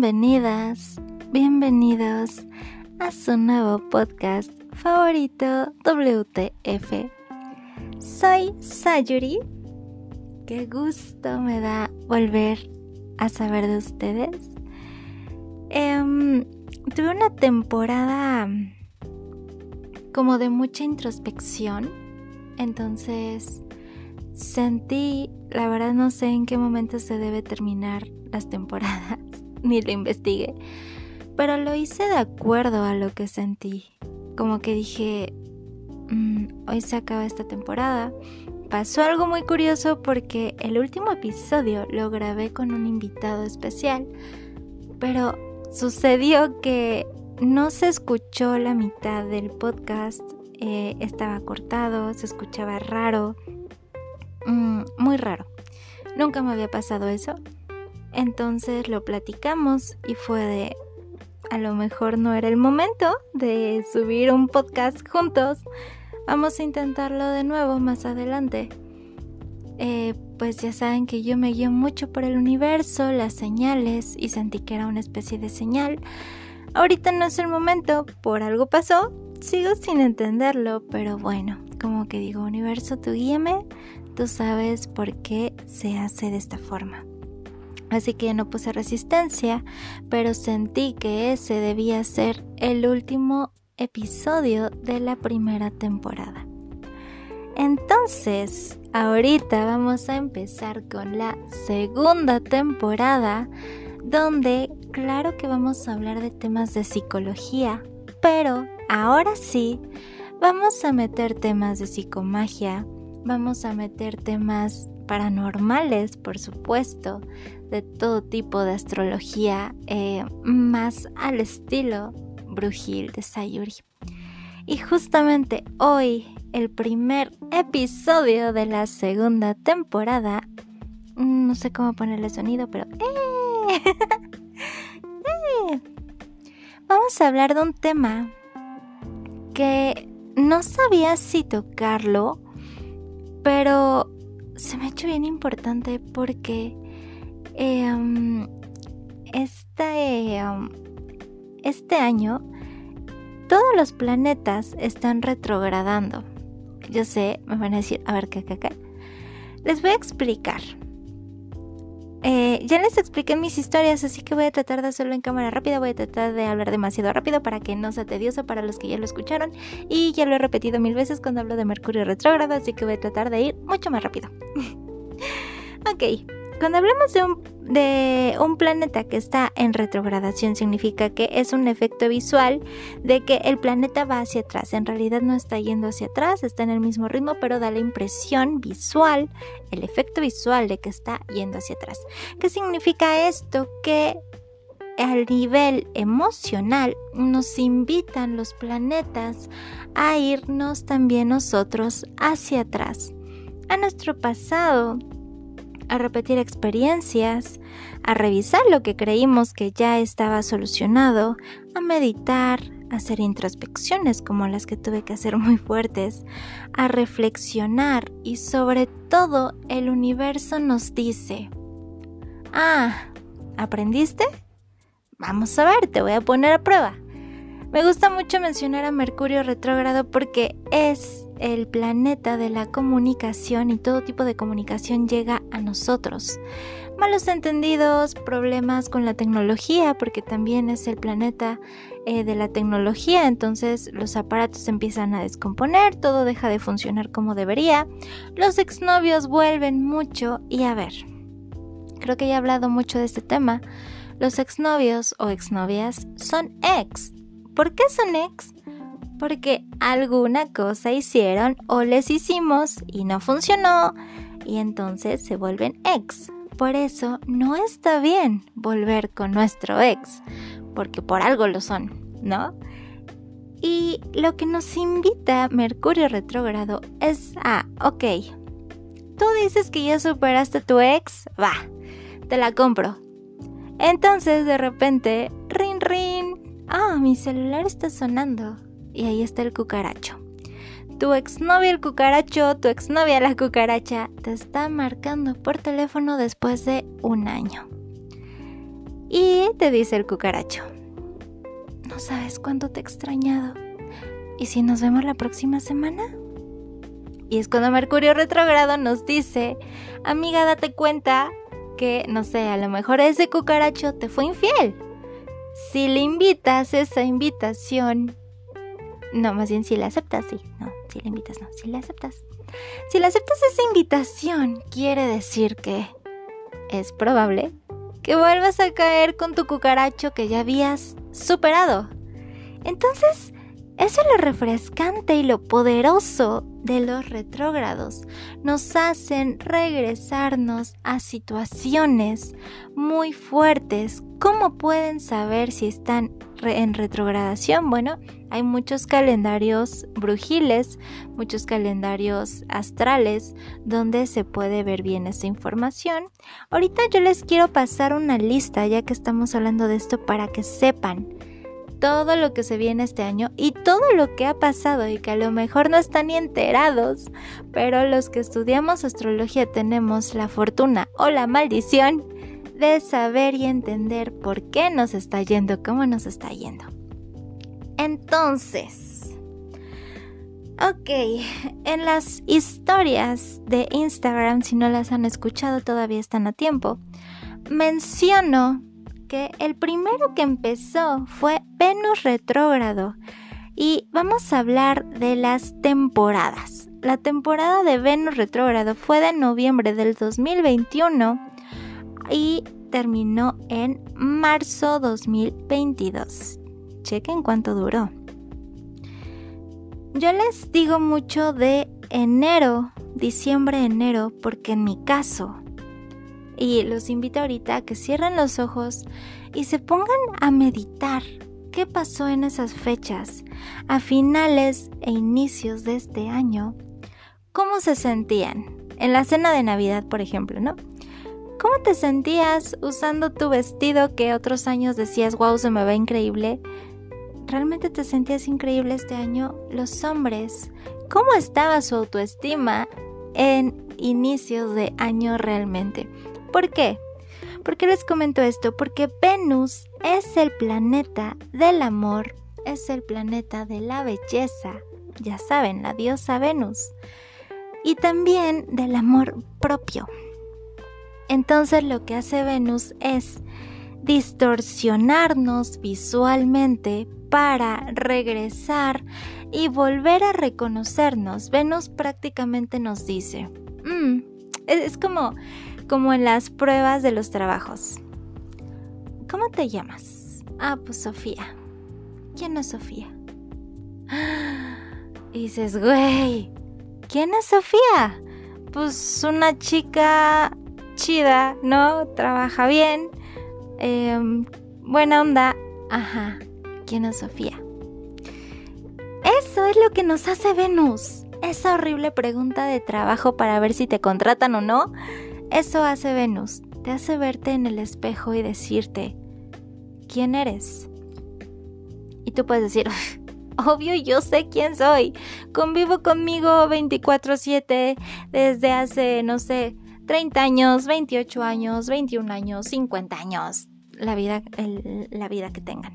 bienvenidas, bienvenidos a su nuevo podcast favorito WTF. Soy Sayuri. Qué gusto me da volver a saber de ustedes. Em, tuve una temporada como de mucha introspección, entonces sentí, la verdad no sé en qué momento se debe terminar las temporadas, ni lo investigué, pero lo hice de acuerdo a lo que sentí. Como que dije, mm, hoy se acaba esta temporada. Pasó algo muy curioso porque el último episodio lo grabé con un invitado especial, pero sucedió que no se escuchó la mitad del podcast, eh, estaba cortado, se escuchaba raro, mm, muy raro. Nunca me había pasado eso. Entonces lo platicamos y fue de, a lo mejor no era el momento de subir un podcast juntos. Vamos a intentarlo de nuevo más adelante. Eh, pues ya saben que yo me guío mucho por el universo, las señales y sentí que era una especie de señal. Ahorita no es el momento, por algo pasó, sigo sin entenderlo, pero bueno, como que digo, universo, tú guíame, tú sabes por qué se hace de esta forma. Así que no puse resistencia, pero sentí que ese debía ser el último episodio de la primera temporada. Entonces, ahorita vamos a empezar con la segunda temporada, donde claro que vamos a hablar de temas de psicología, pero ahora sí, vamos a meter temas de psicomagia, vamos a meter temas paranormales, por supuesto, de todo tipo de astrología, eh, más al estilo brujil de Sayuri. Y justamente hoy, el primer episodio de la segunda temporada, no sé cómo ponerle sonido, pero... ¡eh! ¡Eh! Vamos a hablar de un tema que no sabía si tocarlo, pero se me ha hecho bien importante porque em, este, em, este año todos los planetas están retrogradando. Yo sé, me van a decir, a ver, ¿qué, qué? Les voy a explicar. Eh, ya les expliqué mis historias, así que voy a tratar de hacerlo en cámara rápida. Voy a tratar de hablar demasiado rápido para que no sea tedioso para los que ya lo escucharon. Y ya lo he repetido mil veces cuando hablo de Mercurio retrógrado, así que voy a tratar de ir mucho más rápido. ok, cuando hablamos de un, planeta que está en retrogradación, significa que es un efecto visual de que el planeta va hacia atrás. En realidad no está yendo hacia atrás, está en el mismo ritmo, pero da la impresión visual, el efecto visual de que está yendo hacia atrás. ¿Qué significa esto? Que al nivel emocional nos invitan los planetas a irnos también nosotros hacia atrás, a nuestro pasado a repetir experiencias, a revisar lo que creímos que ya estaba solucionado, a meditar, a hacer introspecciones como las que tuve que hacer muy fuertes, a reflexionar y sobre todo el universo nos dice, ah, ¿aprendiste? Vamos a ver, te voy a poner a prueba. Me gusta mucho mencionar a Mercurio retrógrado porque es el planeta de la comunicación y todo tipo de comunicación llega a nosotros. Malos entendidos, problemas con la tecnología, porque también es el planeta eh, de la tecnología, entonces los aparatos empiezan a descomponer, todo deja de funcionar como debería, los exnovios vuelven mucho y a ver, creo que ya he hablado mucho de este tema, los exnovios o exnovias son ex. ¿Por qué son ex? Porque alguna cosa hicieron o les hicimos y no funcionó y entonces se vuelven ex. Por eso no está bien volver con nuestro ex, porque por algo lo son, ¿no? Y lo que nos invita Mercurio retrógrado es a, ok, tú dices que ya superaste tu ex, va, te la compro. Entonces de repente, rin rin, ah, mi celular está sonando y ahí está el cucaracho. Tu exnovia el cucaracho, tu exnovia la cucaracha, te está marcando por teléfono después de un año. Y te dice el cucaracho, no sabes cuánto te he extrañado. ¿Y si nos vemos la próxima semana? Y es cuando Mercurio retrógrado nos dice, amiga, date cuenta que, no sé, a lo mejor ese cucaracho te fue infiel. Si le invitas esa invitación, no, más bien si la aceptas, sí, no, si le invitas, no, si la aceptas. Si le aceptas esa invitación, quiere decir que es probable que vuelvas a caer con tu cucaracho que ya habías superado. Entonces, eso es lo refrescante y lo poderoso de los retrógrados. Nos hacen regresarnos a situaciones muy fuertes. ¿Cómo pueden saber si están en retrogradación? Bueno, hay muchos calendarios brujiles, muchos calendarios astrales donde se puede ver bien esa información. Ahorita yo les quiero pasar una lista ya que estamos hablando de esto para que sepan todo lo que se viene este año y todo lo que ha pasado y que a lo mejor no están ni enterados, pero los que estudiamos astrología tenemos la fortuna o la maldición de saber y entender por qué nos está yendo, cómo nos está yendo. Entonces, ok, en las historias de Instagram, si no las han escuchado todavía están a tiempo, menciono que el primero que empezó fue Venus retrógrado y vamos a hablar de las temporadas. La temporada de Venus retrógrado fue de noviembre del 2021 y terminó en marzo 2022. Chequen cuánto duró. Yo les digo mucho de enero, diciembre, enero, porque en mi caso y los invito ahorita a que cierren los ojos y se pongan a meditar qué pasó en esas fechas, a finales e inicios de este año, cómo se sentían. En la cena de Navidad, por ejemplo, ¿no? ¿Cómo te sentías usando tu vestido que otros años decías, wow, se me ve increíble? ¿Realmente te sentías increíble este año? Los hombres, ¿cómo estaba su autoestima en inicios de año realmente? ¿Por qué? ¿Por qué les comento esto? Porque Venus es el planeta del amor, es el planeta de la belleza, ya saben, la diosa Venus, y también del amor propio. Entonces lo que hace Venus es distorsionarnos visualmente para regresar y volver a reconocernos. Venus prácticamente nos dice, mm, es como como en las pruebas de los trabajos. ¿Cómo te llamas? Ah, pues Sofía. ¿Quién es Sofía? Y dices, güey, ¿quién es Sofía? Pues una chica chida, ¿no? Trabaja bien, em, buena onda. Ajá, ¿quién es Sofía? Eso es lo que nos hace Venus. Esa horrible pregunta de trabajo para ver si te contratan o no eso hace Venus, te hace verte en el espejo y decirte, ¿quién eres? Y tú puedes decir, obvio yo sé quién soy, convivo conmigo 24/7 desde hace, no sé, 30 años, 28 años, 21 años, 50 años, la vida, la vida que tengan.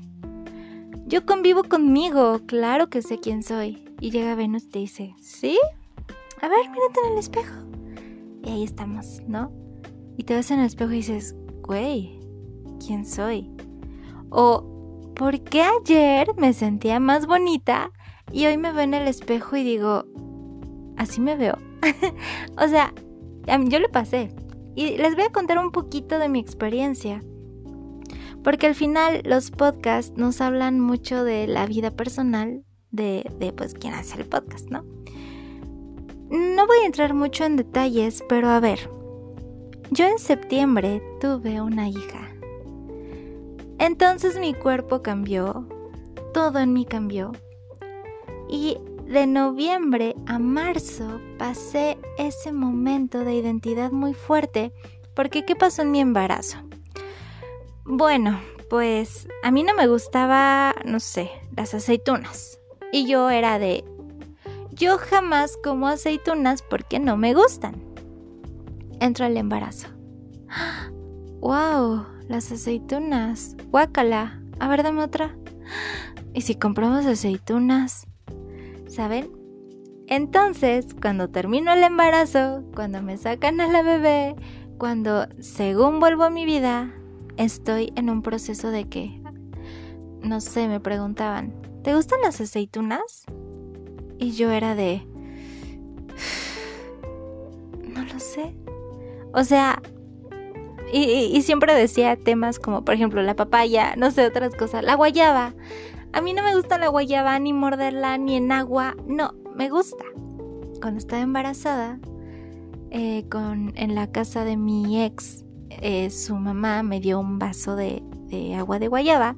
Yo convivo conmigo, claro que sé quién soy. Y llega Venus y te dice, ¿sí? A ver, mírate en el espejo. Y ahí estamos, ¿no? Y te ves en el espejo y dices, güey, ¿quién soy? O, ¿por qué ayer me sentía más bonita y hoy me veo en el espejo y digo, así me veo? o sea, yo lo pasé. Y les voy a contar un poquito de mi experiencia. Porque al final los podcasts nos hablan mucho de la vida personal de, de pues quien hace el podcast, ¿no? No voy a entrar mucho en detalles, pero a ver, yo en septiembre tuve una hija. Entonces mi cuerpo cambió, todo en mí cambió. Y de noviembre a marzo pasé ese momento de identidad muy fuerte porque ¿qué pasó en mi embarazo? Bueno, pues a mí no me gustaba, no sé, las aceitunas. Y yo era de, yo jamás como aceitunas porque no me gustan. Entro al embarazo. ¡Wow! las aceitunas. Guácala. A ver, dame otra. ¿Y si compramos aceitunas? ¿Saben? Entonces, cuando termino el embarazo, cuando me sacan a la bebé, cuando según vuelvo a mi vida, estoy en un proceso de que, no sé, me preguntaban, ¿te gustan las aceitunas? Y yo era de, no lo sé. O sea, y, siempre decía temas como, por ejemplo, la papaya, no sé, otras cosas, la guayaba. A mí no me gusta la guayaba, ni morderla, ni en agua, no, me gusta. Cuando estaba embarazada, eh, con, en la casa de mi ex, eh, su mamá me dio un vaso de, de agua de guayaba.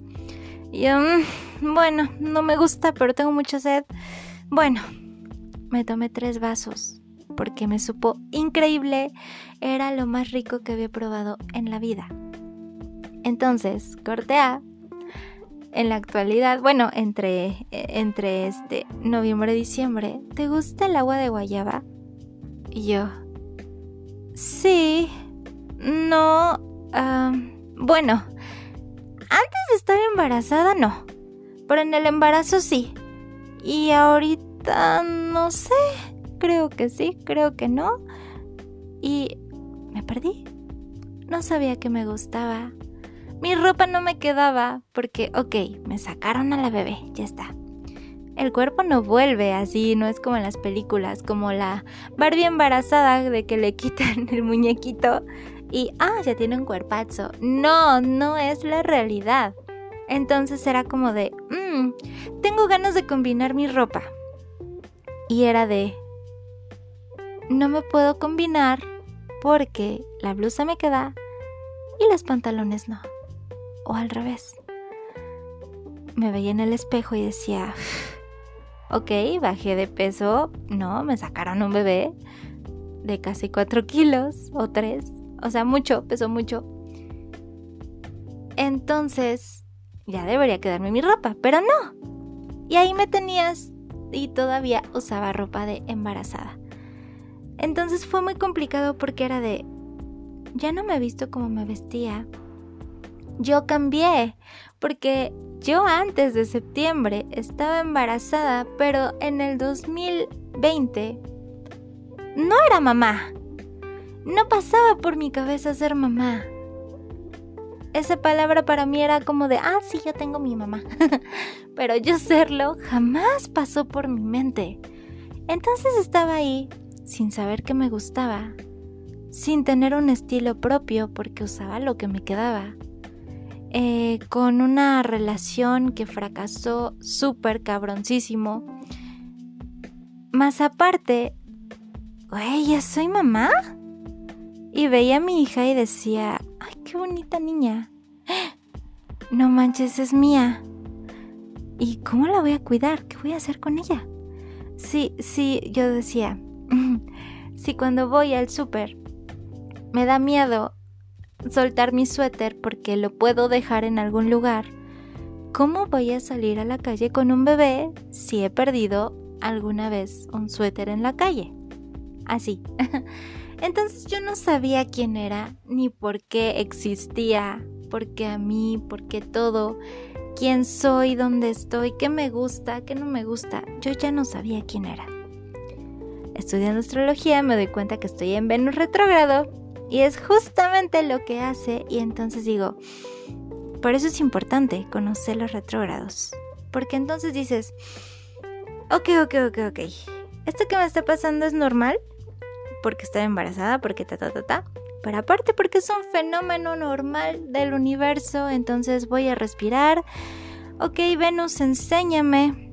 Y yo, mm, bueno, no me gusta, pero tengo mucha sed. Bueno, me tomé tres vasos porque me supo increíble, era lo más rico que había probado en la vida. Entonces, corté A. En la actualidad, bueno, entre, entre este noviembre y diciembre, ¿te gusta el agua de guayaba? Y yo, sí, no, bueno, antes de estar embarazada no, pero en el embarazo sí. Y ahorita no sé, Creo que sí, creo que no. Y me perdí. No sabía que me gustaba. Mi ropa no me quedaba porque, ok, me sacaron a la bebé, ya está. El cuerpo no vuelve así, no es como en las películas, como la Barbie embarazada de que le quitan el muñequito y, ah, ya tiene un cuerpazo. No, no es la realidad. Entonces era como de, mmm, tengo ganas de combinar mi ropa. Y era de, no me puedo combinar porque la blusa me queda y los pantalones no. O al revés. Me veía en el espejo y decía, ok, bajé de peso, no, me sacaron un bebé de casi 4 kilos o 3, o sea, mucho, pesó mucho. Entonces, ya debería quedarme mi ropa, pero no. Y ahí me tenías y todavía usaba ropa de embarazada. Entonces fue muy complicado porque era de, ya no me he visto como me vestía. Yo cambié, porque yo antes de septiembre estaba embarazada, pero en el 2020 no era mamá. No pasaba por mi cabeza ser mamá. Esa palabra para mí era como de, ah, sí, yo tengo mi mamá. pero yo serlo jamás pasó por mi mente. Entonces estaba ahí sin saber que me gustaba, sin tener un estilo propio porque usaba lo que me quedaba, eh, con una relación que fracasó súper cabroncísimo. Más aparte, güey, ¿ya soy mamá? Y veía a mi hija y decía, ay, qué bonita niña. No manches, es mía. ¿Y cómo la voy a cuidar? ¿Qué voy a hacer con ella? Sí, sí, yo decía, si cuando voy al súper me da miedo soltar mi suéter porque lo puedo dejar en algún lugar, ¿cómo voy a salir a la calle con un bebé si he perdido alguna vez un suéter en la calle? Así. Entonces yo no sabía quién era, ni por qué existía, por qué a mí, por qué todo, quién soy, dónde estoy, qué me gusta, qué no me gusta. Yo ya no sabía quién era estudiando astrología me doy cuenta que estoy en Venus retrógrado y es justamente lo que hace y entonces digo, por eso es importante conocer los retrógrados, porque entonces dices, ok, ok, ok, ok, esto que me está pasando es normal, porque estoy embarazada, porque ta, ta, ta, ta, pero aparte porque es un fenómeno normal del universo, entonces voy a respirar, ok, Venus, enséñame,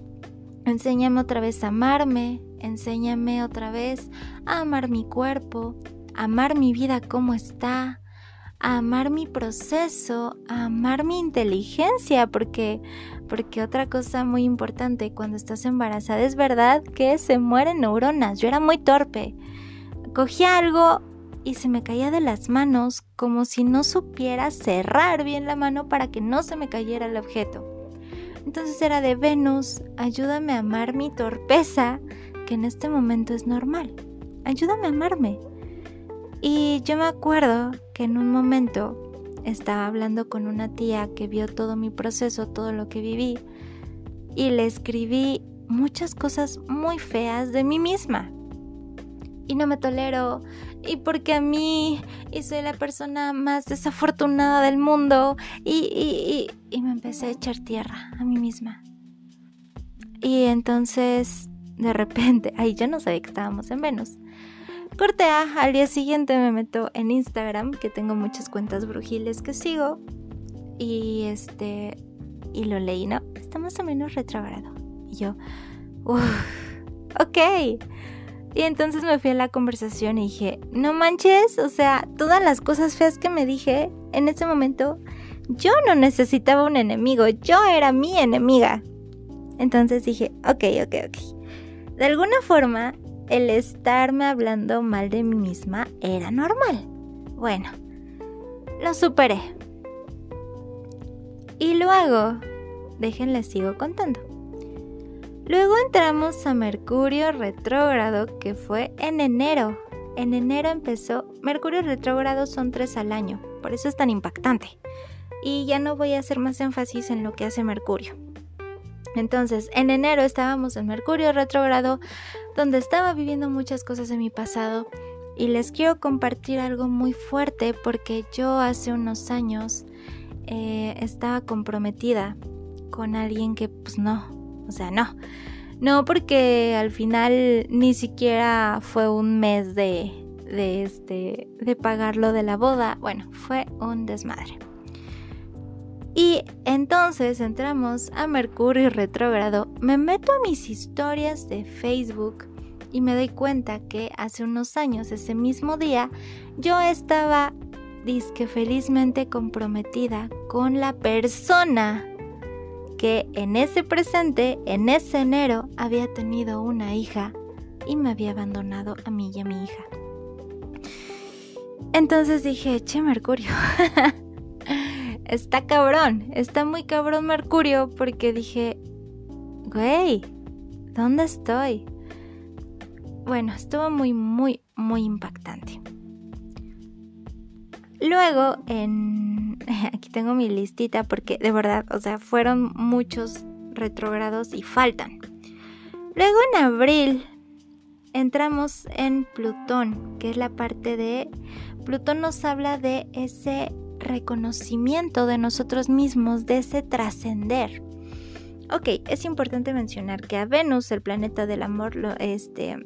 enséñame otra vez a amarme, enséñame otra vez a amar mi cuerpo, a amar mi vida como está, a amar mi proceso, a amar mi inteligencia, porque porque otra cosa muy importante cuando estás embarazada es verdad que se mueren neuronas. Yo era muy torpe. Cogía algo y se me caía de las manos como si no supiera cerrar bien la mano para que no se me cayera el objeto. Entonces era de Venus, ayúdame a amar mi torpeza, que en este momento es normal. Ayúdame a amarme. Y yo me acuerdo que en un momento estaba hablando con una tía que vio todo mi proceso, todo lo que viví, y le escribí muchas cosas muy feas de mí misma. Y no me tolero, y porque a mí, y soy la persona más desafortunada del mundo, y, y, y, y me empecé a echar tierra a mí misma. Y entonces, de repente, ahí yo no sabía que estábamos en Venus. Corte al día siguiente me meto en Instagram, que tengo muchas cuentas brujiles que sigo. Y este, y lo leí, ¿no? Está más o menos retrogrado. Y yo, uff, ok. Y entonces me fui a la conversación y dije, no manches, o sea, todas las cosas feas que me dije en ese momento, yo no necesitaba un enemigo, yo era mi enemiga. Entonces dije, ok, ok, ok. De alguna forma, el estarme hablando mal de mí misma era normal. Bueno, lo superé. Y luego, déjenles sigo contando. Luego entramos a Mercurio retrógrado, que fue en enero. En enero empezó. Mercurio retrógrado son tres al año, por eso es tan impactante. Y ya no voy a hacer más énfasis en lo que hace Mercurio. Entonces, en enero estábamos en Mercurio retrógrado, donde estaba viviendo muchas cosas de mi pasado y les quiero compartir algo muy fuerte porque yo hace unos años eh, estaba comprometida con alguien que pues no, o sea, no. No porque al final ni siquiera fue un mes de, de, este, de pagarlo de la boda. Bueno, fue un desmadre. Y entonces entramos a Mercurio retrógrado, me meto a mis historias de Facebook y me doy cuenta que hace unos años, ese mismo día, yo estaba disque felizmente comprometida con la persona que en ese presente, en ese enero, había tenido una hija y me había abandonado a mí y a mi hija. Entonces dije, che Mercurio, está cabrón, está muy cabrón Mercurio porque dije, güey, ¿dónde estoy? Bueno, estuvo muy, muy, muy impactante. Luego, en... aquí tengo mi listita porque de verdad, o sea, fueron muchos retrogrados y faltan. Luego en abril entramos en Plutón, que es la parte de... Plutón nos habla de ese reconocimiento de nosotros mismos, de ese trascender. Ok, es importante mencionar que a Venus, el planeta del amor, este,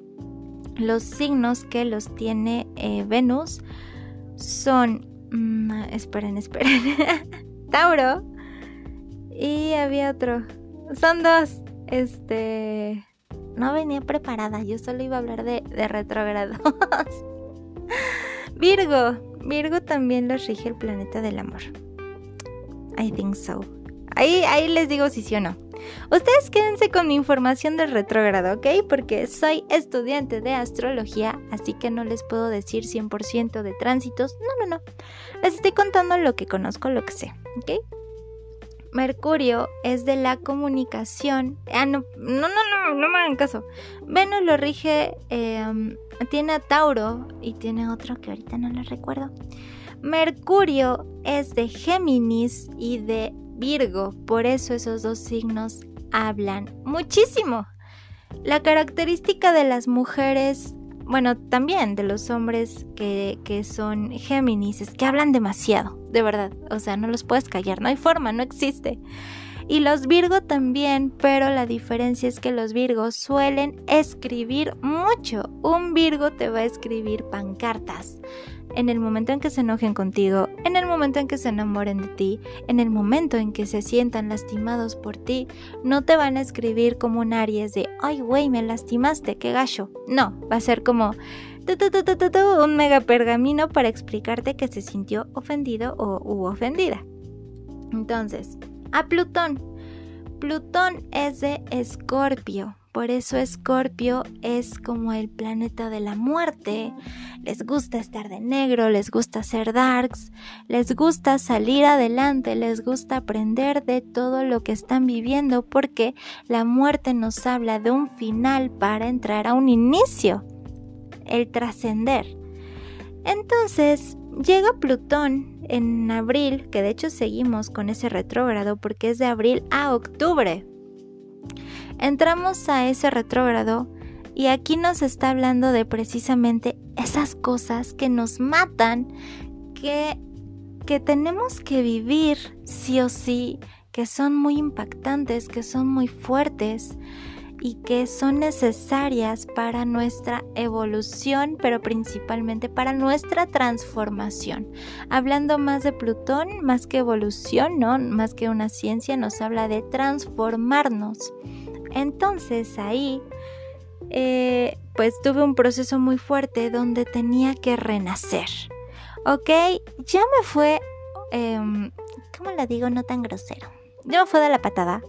los signos que los tiene eh, Venus son... Mm, esperen, esperen. Tauro. Y había otro. Son dos. Este... No venía preparada, yo solo iba a hablar de, de retrógrados. Virgo. Virgo también los rige el planeta del amor. I think so. Ahí, ahí les digo si sí o no. Ustedes quédense con mi información del retrógrado, ¿ok? Porque soy estudiante de astrología, así que no les puedo decir 100% de tránsitos. No, no, no. Les estoy contando lo que conozco, lo que sé, ¿ok? Mercurio es de la comunicación. Ah, no, no, no, no, no me hagan caso. Venus lo rige, em, tiene a Tauro y tiene otro que ahorita no lo recuerdo. Mercurio es de Géminis y de Virgo, por eso esos dos signos hablan muchísimo. La característica de las mujeres, bueno, también de los hombres que, que son Géminis, es que hablan demasiado, de verdad. O sea, no los puedes callar, no hay forma, no existe. Y los Virgo también, pero la diferencia es que los Virgos suelen escribir mucho. Un Virgo te va a escribir pancartas en el momento en que se enojen contigo, en el momento en que se enamoren de ti, en el momento en que se sientan lastimados por ti, no te van a escribir como un Aries de, ay güey, me lastimaste, qué gacho. No, va a ser como un mega pergamino para explicarte que se sintió ofendido o u ofendida. Entonces, a Plutón. Plutón es de Escorpio. Por eso Escorpio es como el planeta de la muerte. Les gusta estar de negro, les gusta ser darks, les gusta salir adelante, les gusta aprender de todo lo que están viviendo porque la muerte nos habla de un final para entrar a un inicio, el trascender. Entonces llega Plutón en abril, que de hecho seguimos con ese retrógrado porque es de abril a octubre. Entramos a ese retrógrado y aquí nos está hablando de precisamente esas cosas que nos matan, que, que tenemos que vivir sí o sí, que son muy impactantes, que son muy fuertes y que son necesarias para nuestra evolución, pero principalmente para nuestra transformación. Hablando más de Plutón, más que evolución, ¿no? Más que una ciencia, nos habla de transformarnos. Entonces ahí, eh, pues tuve un proceso muy fuerte donde tenía que renacer. ¿Ok? Ya me fue, em, ¿cómo la digo? No tan grosero. Ya me fue de la patada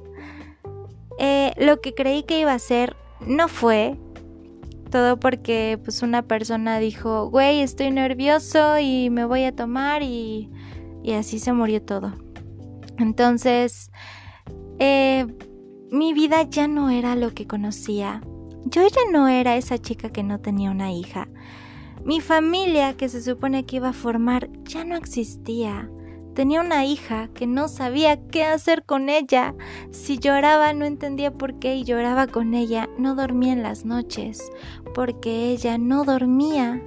eh, lo que creí que iba a ser no fue. Todo porque pues una persona dijo, güey, estoy nervioso y me voy a tomar y, y así se murió todo. Entonces, eh, mi vida ya no era lo que conocía. Yo ya no era esa chica que no tenía una hija. Mi familia que se supone que iba a formar ya no existía. Tenía una hija que no sabía qué hacer con ella. Si lloraba no entendía por qué y lloraba con ella. No dormía en las noches porque ella no dormía.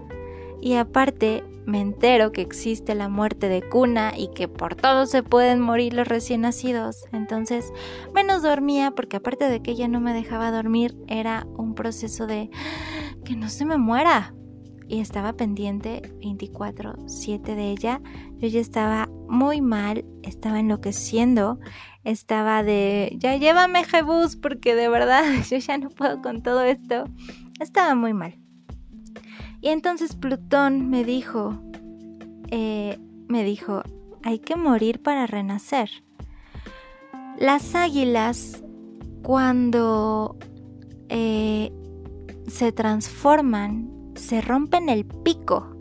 Y aparte me entero que existe la muerte de cuna y que por todo se pueden morir los recién nacidos. Entonces menos dormía porque aparte de que ella no me dejaba dormir era un proceso de que no se me muera y estaba pendiente 24/7 de ella. Yo ya estaba muy mal, estaba enloqueciendo, estaba de, ya llévame Jebus porque de verdad yo ya no puedo con todo esto. Estaba muy mal. Y entonces Plutón me dijo, eh, me dijo, hay que morir para renacer. Las águilas, cuando eh, se transforman se rompen el pico.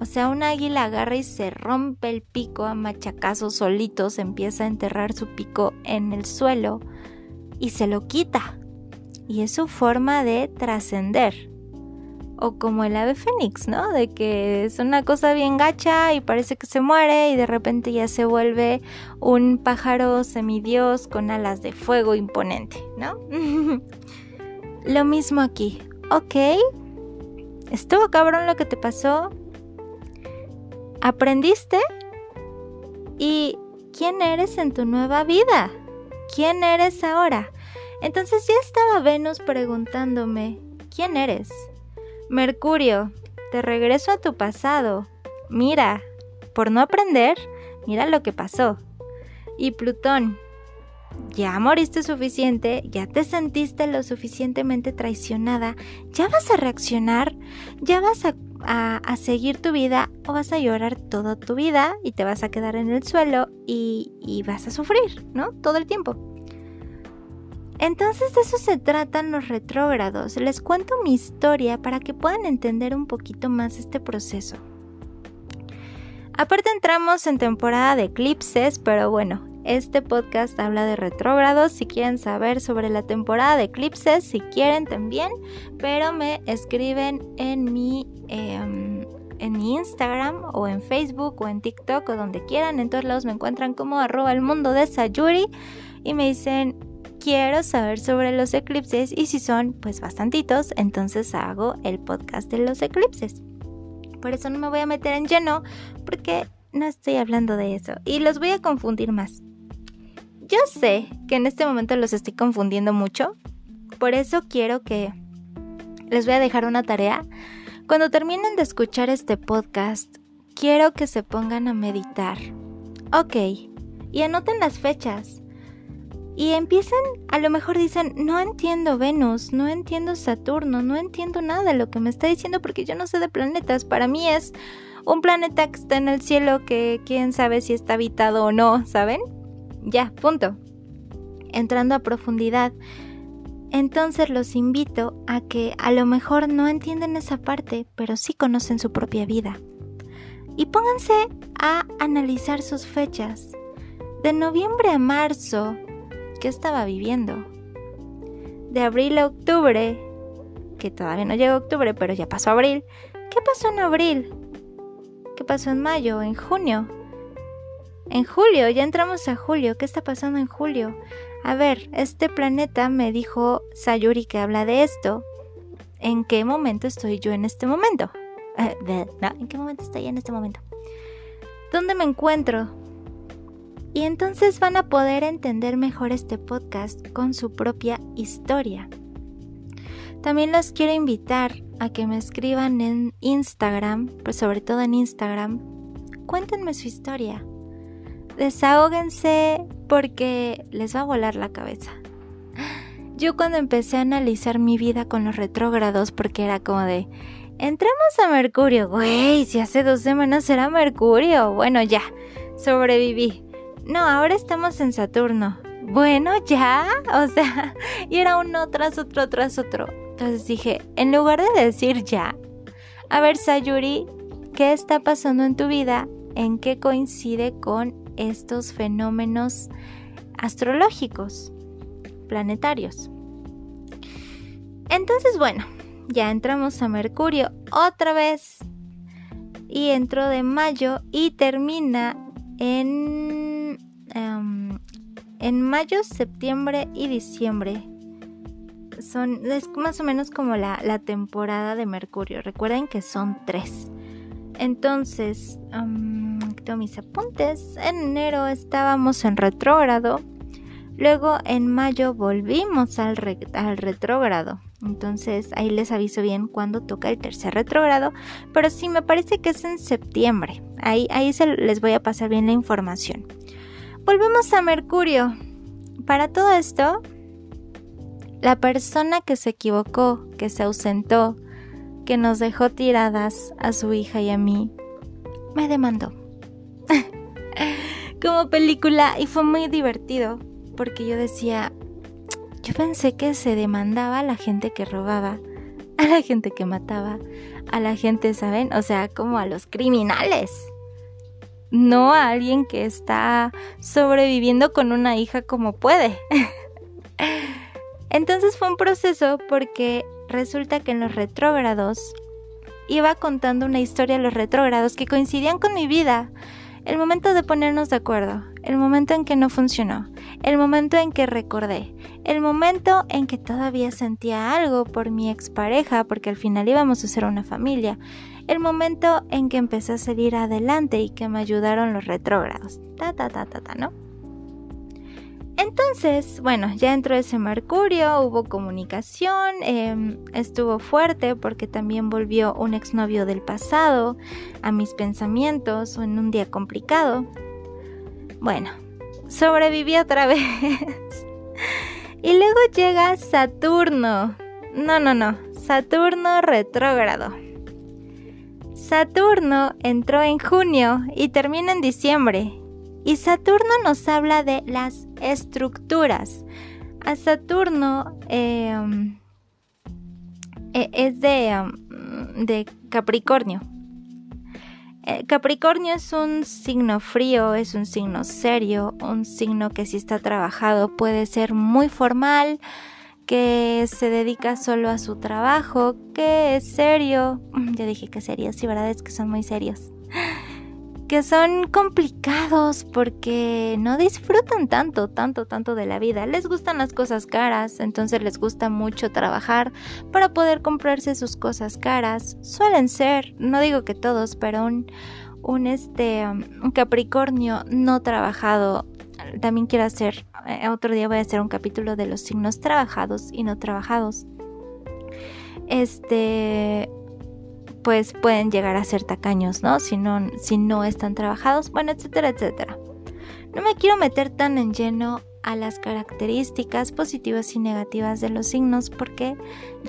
O sea, un águila agarra y se rompe el pico a machacazos solitos, empieza a enterrar su pico en el suelo y se lo quita. Y es su forma de trascender. O como el ave fénix, ¿no? De que es una cosa bien gacha y parece que se muere y de repente ya se vuelve un pájaro semidios con alas de fuego imponente, ¿no? lo mismo aquí. Ok, ¿Estuvo cabrón lo que te pasó? ¿Aprendiste? ¿Y quién eres en tu nueva vida? ¿Quién eres ahora? Entonces ya estaba Venus preguntándome, ¿quién eres? Mercurio, te regreso a tu pasado. Mira, por no aprender, mira lo que pasó. Y Plutón, ya moriste suficiente, ya te sentiste lo suficientemente traicionada, ya vas a reaccionar, ya vas a, seguir tu vida o vas a llorar toda tu vida y te vas a quedar en el suelo y, y vas a sufrir, ¿no? Todo el tiempo. Entonces de eso se tratan los retrógrados. Les cuento mi historia para que puedan entender un poquito más este proceso. Aparte entramos en temporada de eclipses, pero bueno, este podcast habla de retrógrados. Si quieren saber sobre la temporada de eclipses, si quieren también, pero me escriben en mi, em, en mi Instagram o en Facebook o en TikTok o donde quieran. En todos lados me encuentran como arroba el mundo de Sayuri y me dicen quiero saber sobre los eclipses y si son pues bastantitos, entonces hago el podcast de los eclipses. Por eso no me voy a meter en lleno porque no estoy hablando de eso y los voy a confundir más. Yo sé que en este momento los estoy confundiendo mucho, por eso quiero que les voy a dejar una tarea. Cuando terminen de escuchar este podcast, quiero que se pongan a meditar. Ok, y anoten las fechas. Y empiecen, a lo mejor dicen, no entiendo Venus, no entiendo Saturno, no entiendo nada de lo que me está diciendo porque yo no sé de planetas. Para mí es un planeta que está en el cielo que quién sabe si está habitado o no, ¿saben? Ya, punto. Entrando a profundidad. Entonces los invito a que a lo mejor no entienden esa parte, pero sí conocen su propia vida. Y pónganse a analizar sus fechas. De noviembre a marzo, ¿qué estaba viviendo? De abril a octubre, que todavía no llegó octubre, pero ya pasó abril. ¿Qué pasó en abril? ¿qué pasó en mayo? En junio. En julio, ya entramos a julio. ¿Qué está pasando en julio? A ver, este planeta me dijo Sayuri que habla de esto. ¿En qué momento estoy yo en este momento? Eh, ¿en qué momento estoy en este momento? ¿Dónde me encuentro? Y entonces van a poder entender mejor este podcast con su propia historia. También los quiero invitar a que me escriban en Instagram, pues sobre todo en Instagram, cuéntenme su historia. Desahóguense porque les va a volar la cabeza. Yo cuando empecé a analizar mi vida con los retrógrados, porque era como de, entramos a Mercurio, güey, si hace dos semanas era Mercurio, bueno ya, sobreviví. No, ahora estamos en Saturno. Bueno, ya, o sea, y era uno tras otro, tras otro. Entonces dije, en lugar de decir ya, a ver Sayuri, ¿qué está pasando en tu vida? ¿En qué coincide con estos fenómenos astrológicos, planetarios? Entonces, bueno, ya entramos a Mercurio otra vez y entró de mayo y termina en, em, en mayo, septiembre y diciembre son, es más o menos como la, temporada de Mercurio. Recuerden que son tres. Entonces, tengo mis apuntes. En enero estábamos en retrógrado. Luego en mayo volvimos al, retrógrado. Entonces ahí les aviso bien cuando toca el tercer retrógrado. Pero sí, me parece que es en septiembre. Ahí, ahí se les voy a pasar bien la información. Volvemos a Mercurio. Para todo esto, la persona que se equivocó, que se ausentó, que nos dejó tiradas a su hija y a mí, me demandó. Como película y fue muy divertido porque yo decía, yo pensé que se demandaba a la gente que robaba, a la gente que mataba, a la gente, ¿saben? O sea, como a los criminales. No a alguien que está sobreviviendo con una hija como puede. Entonces fue un proceso porque resulta que en los retrógrados iba contando una historia de los retrógrados que coincidían con mi vida. El momento de ponernos de acuerdo, el momento en que no funcionó, el momento en que recordé, el momento en que todavía sentía algo por mi expareja, porque al final íbamos a ser una familia, el momento en que empecé a salir adelante y que me ayudaron los retrógrados. Ta ta ta ta ta, ¿no? Entonces, bueno, ya entró ese Mercurio, hubo comunicación, em, estuvo fuerte porque también volvió un exnovio del pasado a mis pensamientos en un día complicado. Bueno, sobreviví otra vez. y luego llega Saturno. No, no, no, Saturno retrógrado. Saturno entró en junio y termina en diciembre. Y Saturno nos habla de las estructuras. A Saturno em, e, es de, em, de Capricornio. Eh, Capricornio es un signo frío, es un signo serio, un signo que si está trabajado puede ser muy formal, que se dedica solo a su trabajo, que es serio. Ya dije que serio, sí, verdad es que son muy serios que son complicados porque no disfrutan tanto, tanto, tanto de la vida. Les gustan las cosas caras, entonces les gusta mucho trabajar para poder comprarse sus cosas caras. Suelen ser, no digo que todos, pero un, un este un Capricornio no trabajado. También quiero hacer, eh, otro día voy a hacer un capítulo de los signos trabajados y no trabajados. Este, pues pueden llegar a ser tacaños, ¿no? Si no, si no están trabajados, bueno, etcétera, etcétera. No me quiero meter tan en lleno a las características positivas y negativas de los signos porque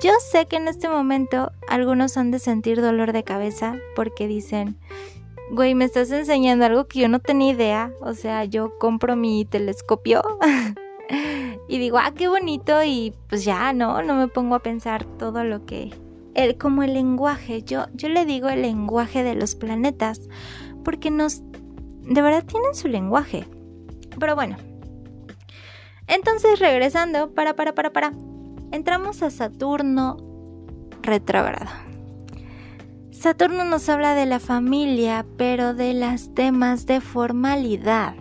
yo sé que en este momento algunos han de sentir dolor de cabeza porque dicen, güey, me estás enseñando algo que yo no tenía idea, o sea, yo compro mi telescopio y digo, ah, qué bonito y pues ya, no, no me pongo a pensar todo lo que el, como el lenguaje. Yo, yo le digo el lenguaje de los planetas porque nos, de verdad tienen su lenguaje. Pero bueno. Entonces regresando, para, para, para, para. Entramos a Saturno retrógrado. Saturno nos habla de la familia, pero de los temas de formalidad,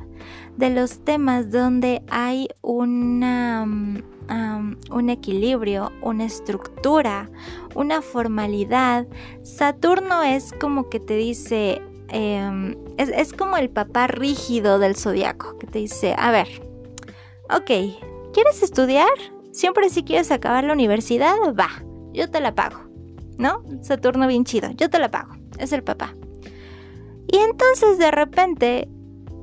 de los temas donde hay una, un equilibrio, una estructura, una formalidad. Saturno es como que te dice, em, es, es, como el papá rígido del zodiaco, que te dice, a ver, ok, ¿quieres estudiar? Siempre si quieres acabar la universidad, va, yo te la pago. ¿No? Saturno bien chido, yo te la pago. Es el papá. Y entonces de repente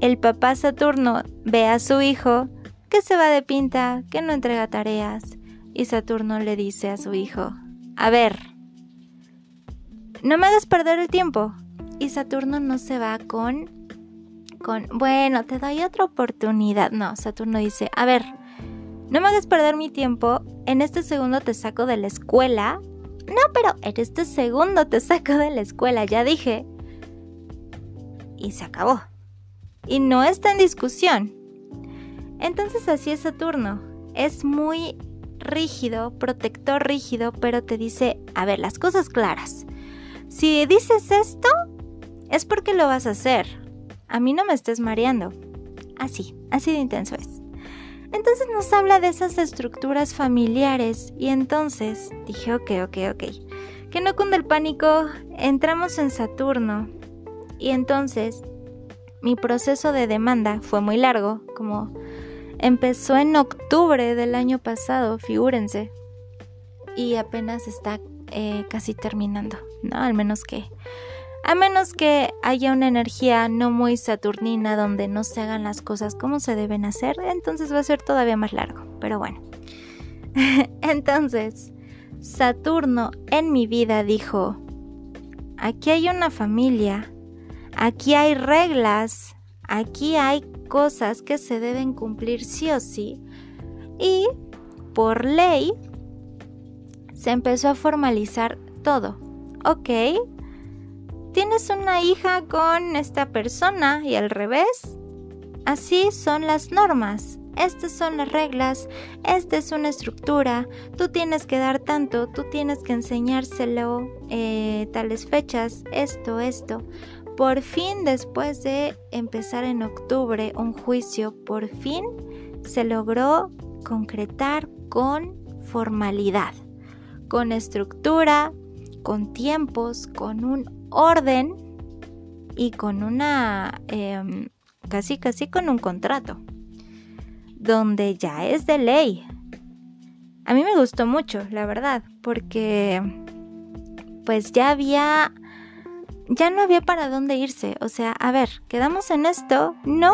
el papá Saturno ve a su hijo que se va de pinta, que no entrega tareas. Y Saturno le dice a su hijo, a ver, no me hagas perder el tiempo. Y Saturno no se va con, con, bueno, te doy otra oportunidad. No, Saturno dice, a ver, no me hagas perder mi tiempo, en este segundo te saco de la escuela. No, pero en este segundo te saco de la escuela, ya dije. Y se acabó. Y no está en discusión. Entonces así es Saturno. Es muy rígido, protector rígido, pero te dice, a ver, las cosas claras. Si dices esto, es porque lo vas a hacer. A mí no me estés mareando. Así, así de intenso es. Entonces nos habla de esas estructuras familiares y entonces dije, ok, ok, ok. Que no cunda el pánico, entramos en Saturno y entonces mi proceso de demanda fue muy largo, como empezó en octubre del año pasado, figúrense, y apenas está eh, casi terminando, ¿no? Al menos que a menos que haya una energía no muy saturnina donde no se hagan las cosas como se deben hacer, entonces va a ser todavía más largo. Pero bueno. entonces, Saturno en mi vida dijo, aquí hay una familia, aquí hay reglas, aquí hay cosas que se deben cumplir sí o sí. Y por ley se empezó a formalizar todo. Ok, tienes una hija con esta persona y al revés. Así son las normas. Estas son las reglas, esta es una estructura, tú tienes que dar tanto, tú tienes que enseñárselo eh, tales fechas, esto, esto. Por fin, después de empezar en octubre un juicio, por fin se logró concretar con formalidad, con estructura, con tiempos, con un orden y con una, em, casi casi con un contrato, donde ya es de ley. A mí me gustó mucho, la verdad, porque pues ya había, ya no había para dónde irse. O sea, a ver, quedamos en esto, ¿no?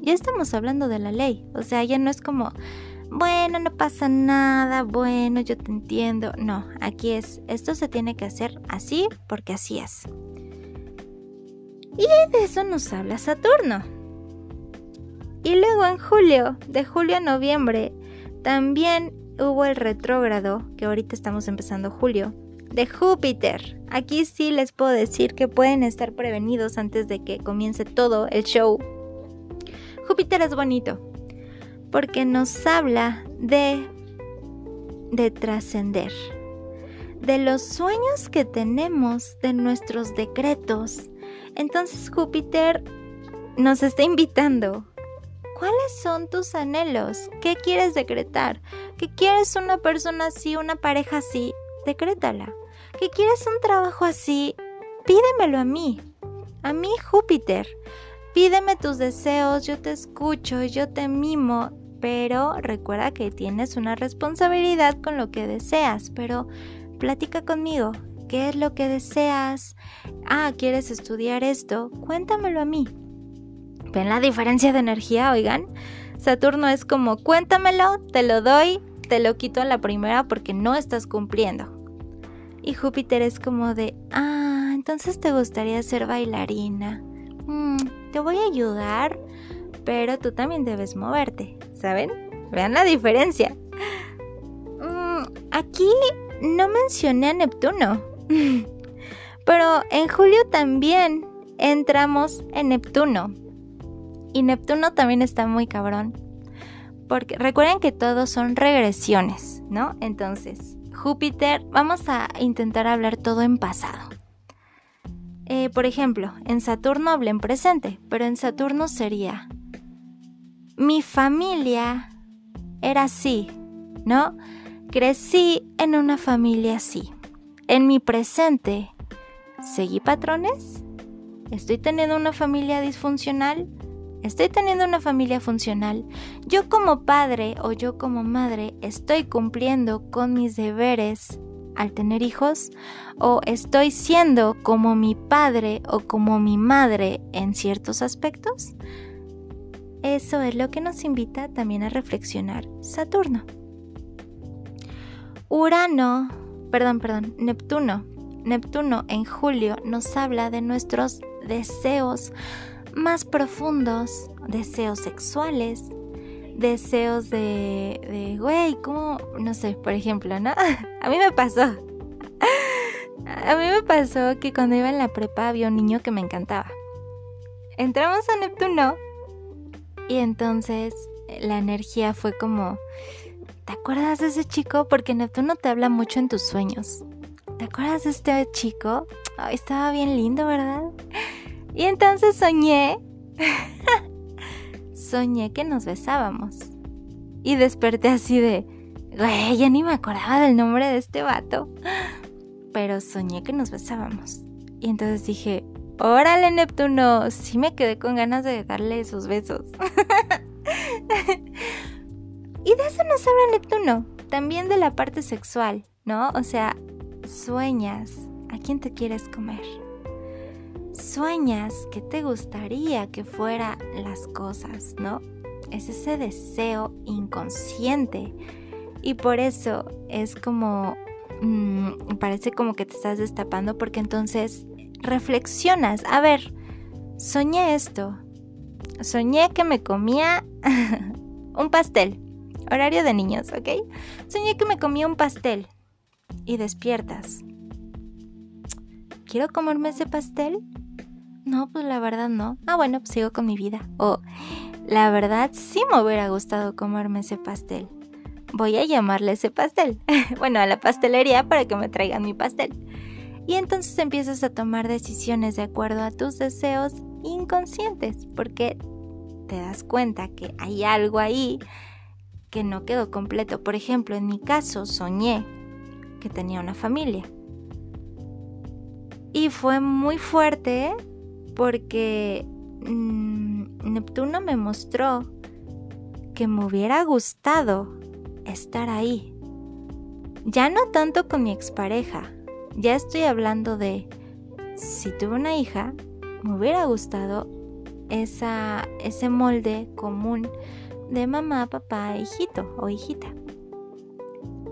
Ya estamos hablando de la ley. O sea, ya no es como, bueno, no pasa nada, bueno, yo te entiendo. No, aquí es, esto se tiene que hacer así porque así es. Y de eso nos habla Saturno. Y luego en julio, de julio a noviembre, también hubo el retrógrado, que ahorita estamos empezando julio, de Júpiter. Aquí sí les puedo decir que pueden estar prevenidos antes de que comience todo el show. Júpiter es bonito, porque nos habla de, de trascender, de los sueños que tenemos, de nuestros decretos. Entonces Júpiter nos está invitando. ¿Cuáles son tus anhelos? ¿Qué quieres decretar? ¿Qué quieres una persona así, una pareja así? Decrétala. ¿Qué quieres un trabajo así? Pídemelo a mí. A mí, Júpiter. Pídeme tus deseos, yo te escucho, yo te mimo, pero recuerda que tienes una responsabilidad con lo que deseas, pero platica conmigo. ¿Qué es lo que deseas? Ah, ¿quieres estudiar esto? Cuéntamelo a mí. ¿Ven la diferencia de energía, oigan? Saturno es como, cuéntamelo, te lo doy, te lo quito a la primera porque no estás cumpliendo. Y Júpiter es como de, ah, entonces te gustaría ser bailarina. Mm, te voy a ayudar, pero tú también debes moverte, ¿saben? Vean la diferencia. Mm, aquí no mencioné a Neptuno, pero en julio también entramos en Neptuno. Y Neptuno también está muy cabrón. Porque recuerden que todos son regresiones, ¿no? Entonces, Júpiter, vamos a intentar hablar todo en pasado. Eh, por ejemplo, en Saturno habla en presente, pero en Saturno sería, mi familia era así, ¿no? Crecí en una familia así. En mi presente, ¿seguí patrones? ¿Estoy teniendo una familia disfuncional? ¿Estoy teniendo una familia funcional? ¿Yo como padre o yo como madre estoy cumpliendo con mis deberes al tener hijos? ¿O estoy siendo como mi padre o como mi madre en ciertos aspectos? Eso es lo que nos invita también a reflexionar Saturno. Urano, perdón, perdón, Neptuno. Neptuno en julio nos habla de nuestros deseos más profundos, deseos sexuales, deseos de, de, güey, como, no sé, por ejemplo, ¿no? A mí me pasó. A mí me pasó que cuando iba en la prepa había un niño que me encantaba. Entramos a Neptuno y entonces la energía fue como, ¿te acuerdas de ese chico? Porque Neptuno te habla mucho en tus sueños. ¿Te acuerdas de este chico? estaba bien lindo, ¿verdad? Y entonces soñé, soñé que nos besábamos. Y desperté así de, güey, ya ni me acordaba del nombre de este vato. Pero soñé que nos besábamos. Y entonces dije, órale Neptuno, sí me quedé con ganas de darle esos besos. y de eso nos habla Neptuno, también de la parte sexual, ¿no? O sea, sueñas a quién te quieres comer sueñas que te gustaría que fueran las cosas, ¿no? Es ese deseo inconsciente. Y por eso es como, mm, parece como que te estás destapando porque entonces reflexionas, a ver, soñé esto, soñé que me comía un pastel, horario de niños, ¿ok? Soñé que me comía un pastel y despiertas. ¿Quiero comerme ese pastel? No, pues la verdad no. Ah, bueno, pues sigo con mi vida. O la verdad sí me hubiera gustado comerme ese pastel. Voy a llamarle ese pastel. bueno, a la pastelería para que me traigan mi pastel. Y entonces empiezas a tomar decisiones de acuerdo a tus deseos inconscientes, porque te das cuenta que hay algo ahí que no quedó completo. Por ejemplo, en mi caso soñé que tenía una familia. Y fue muy fuerte porque mm, Neptuno me mostró que me hubiera gustado estar ahí. Ya no tanto con mi expareja, ya estoy hablando de si tuve una hija, me hubiera gustado esa, ese molde común de mamá, papá, hijito o hijita.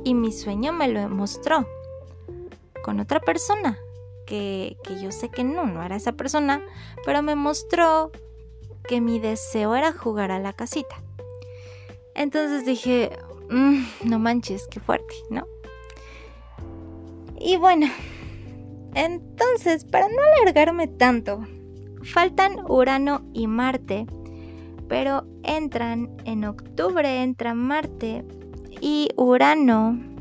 Y mi sueño me lo mostró con otra persona, que, yo sé que no, no era esa persona, pero me mostró que mi deseo era jugar a la casita. Entonces dije, mm, no manches, qué fuerte, ¿no? Y bueno, entonces, para no alargarme tanto, faltan Urano y Marte, pero entran en octubre, entra Marte y Urano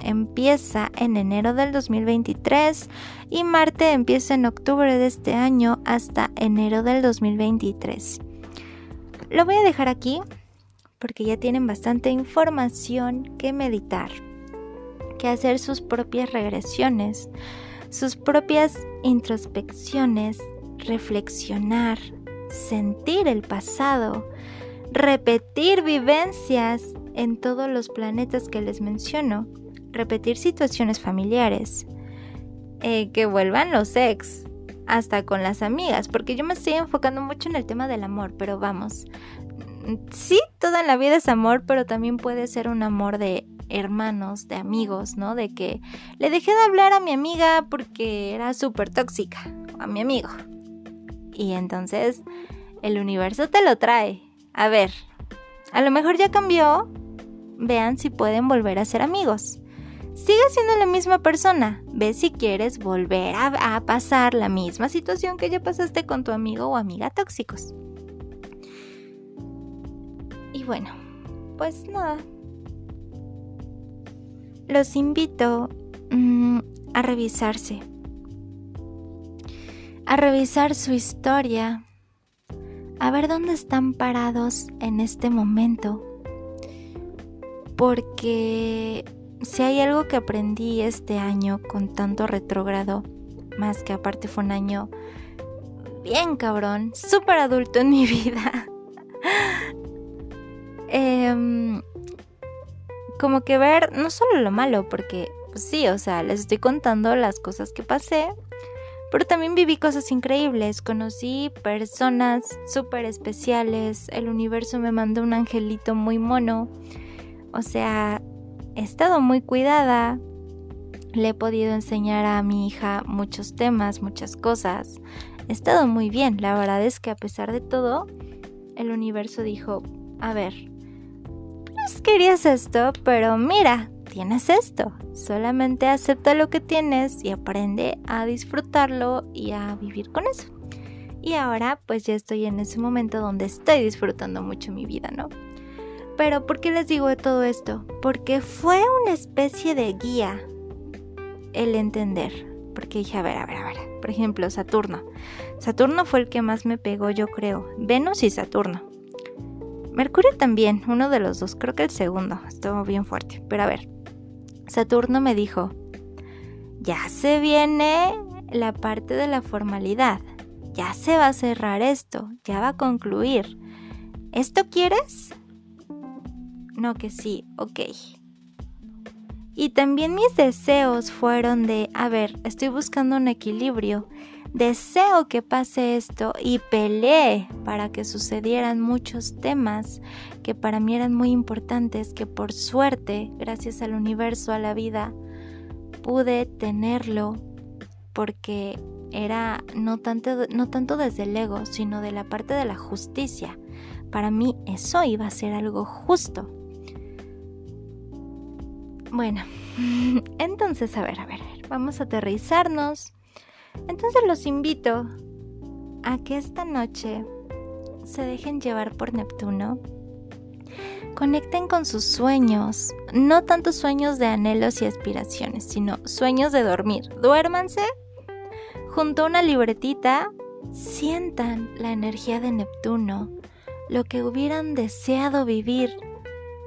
empieza en enero del 2023 y Marte empieza en octubre de este año hasta enero del 2023. Lo voy a dejar aquí porque ya tienen bastante información que meditar, que hacer sus propias regresiones, sus propias introspecciones, reflexionar, sentir el pasado, repetir vivencias en todos los planetas que les menciono repetir situaciones familiares, eh, que vuelvan los ex, hasta con las amigas, porque yo me estoy enfocando mucho en el tema del amor, pero vamos, sí, toda la vida es amor, pero también puede ser un amor de hermanos, de amigos, ¿no? De que le dejé de hablar a mi amiga porque era súper tóxica, a mi amigo. Y entonces el universo te lo trae. A ver, a lo mejor ya cambió, vean si pueden volver a ser amigos. Sigue siendo la misma persona. Ve si quieres volver a, pasar la misma situación que ya pasaste con tu amigo o amiga tóxicos. Y bueno, pues nada. Los invito mm, a revisarse. a revisar su historia, a ver dónde están parados en este momento. Porque si hay algo que aprendí este año con tanto retrógrado, más que aparte fue un año bien cabrón, súper adulto en mi vida. Em, como que ver no solo lo malo, porque pues sí, o sea, les estoy contando las cosas que pasé, pero también viví cosas increíbles, conocí personas súper especiales, el universo me mandó un angelito muy mono, o sea, he estado muy cuidada, le he podido enseñar a mi hija muchos temas, muchas cosas, he estado muy bien, la verdad es que a pesar de todo, el universo dijo, a ver, pues querías esto, pero mira, tienes esto. Solamente acepta lo que tienes y aprende a disfrutarlo y a vivir con eso. Y ahora pues ya estoy en ese momento donde estoy disfrutando mucho mi vida, ¿no? Pero ¿por qué les digo todo esto? Porque fue una especie de guía el entender. Porque dije, a ver, a ver, a ver. Por ejemplo, Saturno. Saturno fue el que más me pegó, yo creo. Venus y Saturno. Mercurio también, uno de los dos, creo que el segundo, estuvo bien fuerte. Pero a ver, Saturno me dijo, ya se viene la parte de la formalidad, ya se va a cerrar esto, ya va a concluir. ¿Esto quieres? No, que sí, ok. Y también mis deseos fueron de, a ver, estoy buscando un equilibrio, deseo que pase esto y peleé para que sucedieran muchos temas que para mí eran muy importantes, que por suerte, gracias al universo, a la vida, pude tenerlo porque era no tanto, no tanto desde el ego, sino de la parte de la justicia. Para mí eso iba a ser algo justo. Bueno, entonces, a ver, a ver, vamos a aterrizarnos. Entonces los invito a que esta noche se dejen llevar por Neptuno Conecten con sus sueños, no tanto sueños de anhelos y aspiraciones, sino sueños de dormir. Duérmanse junto a una libretita, sientan la energía de Neptuno, lo que hubieran deseado vivir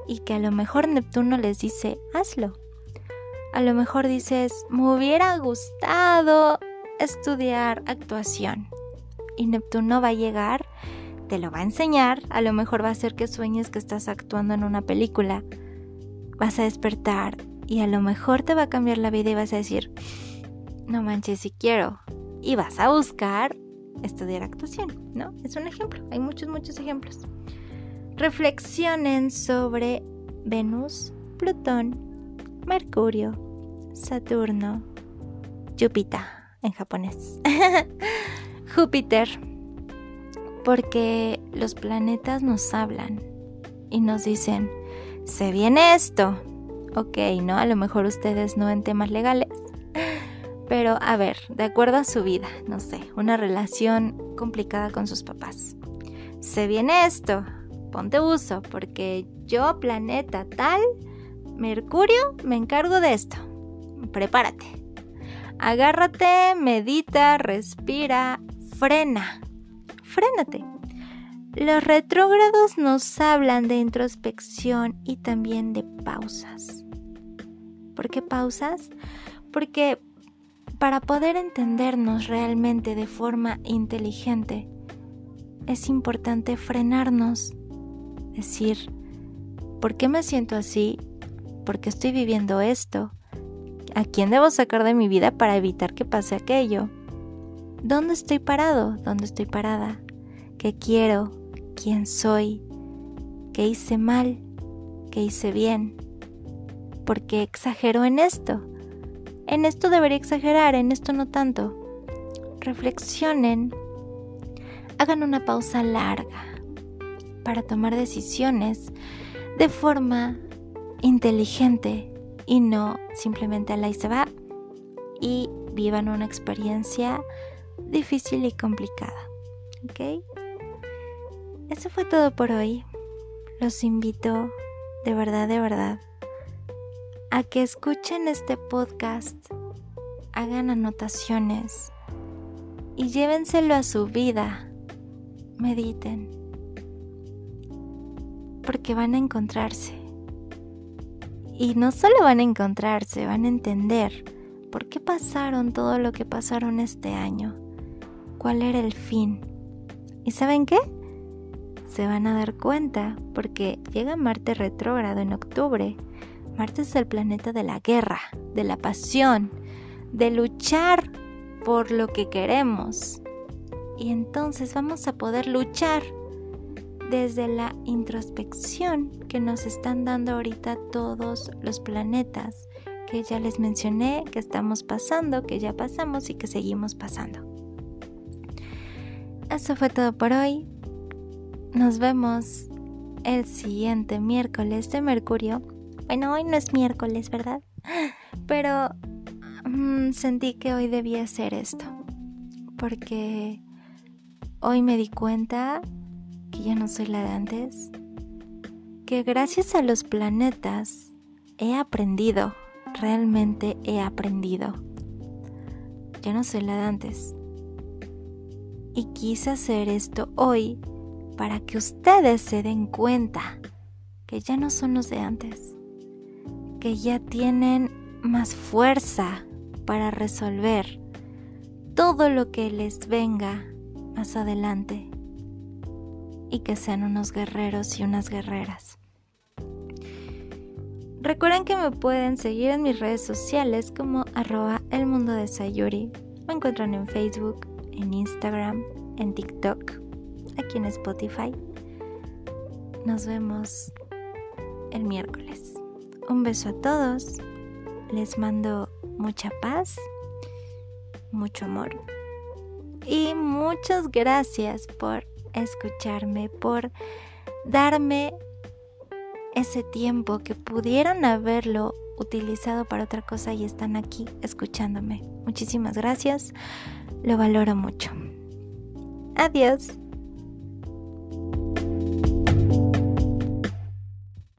y que a lo mejor Neptuno les dice, hazlo. A lo mejor dices, me hubiera gustado estudiar actuación. Y Neptuno va a llegar te lo va a enseñar, a lo mejor va a ser que sueñes que estás actuando en una película, vas a despertar y a lo mejor te va a cambiar la vida y vas a decir, no manches si quiero, y vas a buscar estudiar actuación, ¿no? Es un ejemplo, hay muchos, muchos ejemplos. Reflexionen sobre Venus, Plutón, Mercurio, Saturno, Júpiter en japonés, Júpiter, porque los planetas nos hablan y nos dicen, se viene esto. Ok, ¿no? A lo mejor ustedes no en temas legales. Pero a ver, de acuerdo a su vida, no sé, una relación complicada con sus papás. Se viene esto, ponte uso, porque yo, planeta tal, Mercurio, me encargo de esto. Prepárate. Agárrate, medita, respira, frena frénate. Los retrógrados nos hablan de introspección y también de pausas. ¿Por qué pausas? Porque para poder entendernos realmente de forma inteligente, es importante frenarnos, decir, ¿por qué me siento así? ¿Por qué estoy viviendo esto? ¿A quién debo sacar de mi vida para evitar que pase aquello? ¿Dónde estoy parado? ¿Dónde estoy parada? ¿Qué quiero? ¿Quién soy? ¿Qué hice mal? ¿Qué hice bien? ¿Por qué exagero en esto? En esto debería exagerar, en esto no tanto. Reflexionen, hagan una pausa larga para tomar decisiones de forma inteligente y no simplemente a la y se va y vivan una experiencia difícil y complicada. ¿Ok? Eso fue todo por hoy. Los invito de verdad, de verdad, a que escuchen este podcast, hagan anotaciones y llévenselo a su vida. Mediten. Porque van a encontrarse. Y no solo van a encontrarse, van a entender por qué pasaron todo lo que pasaron este año. ¿Cuál era el fin? ¿Y saben qué? Se van a dar cuenta porque llega Marte retrógrado en octubre. Marte es el planeta de la guerra, de la pasión, de luchar por lo que queremos. Y entonces vamos a poder luchar desde la introspección que nos están dando ahorita todos los planetas que ya les mencioné, que estamos pasando, que ya pasamos y que seguimos pasando. Eso fue todo por hoy. Nos vemos el siguiente miércoles de Mercurio. Bueno, hoy no es miércoles, ¿verdad? Pero mm, sentí que hoy debía hacer esto. Porque hoy me di cuenta que ya no soy la de antes. Que gracias a los planetas he aprendido, realmente he aprendido. Ya no soy la de antes. Y quise hacer esto hoy para que ustedes se den cuenta que ya no son los de antes, que ya tienen más fuerza para resolver todo lo que les venga más adelante y que sean unos guerreros y unas guerreras. Recuerden que me pueden seguir en mis redes sociales como arroba el mundo de Sayuri. Me encuentran en Facebook, en Instagram, en TikTok, aquí en Spotify. Nos vemos el miércoles. Un beso a todos. Les mando mucha paz, mucho amor y muchas gracias por escucharme, por darme ese tiempo que pudieran haberlo utilizado para otra cosa y están aquí escuchándome. Muchísimas gracias, lo valoro mucho. Adiós.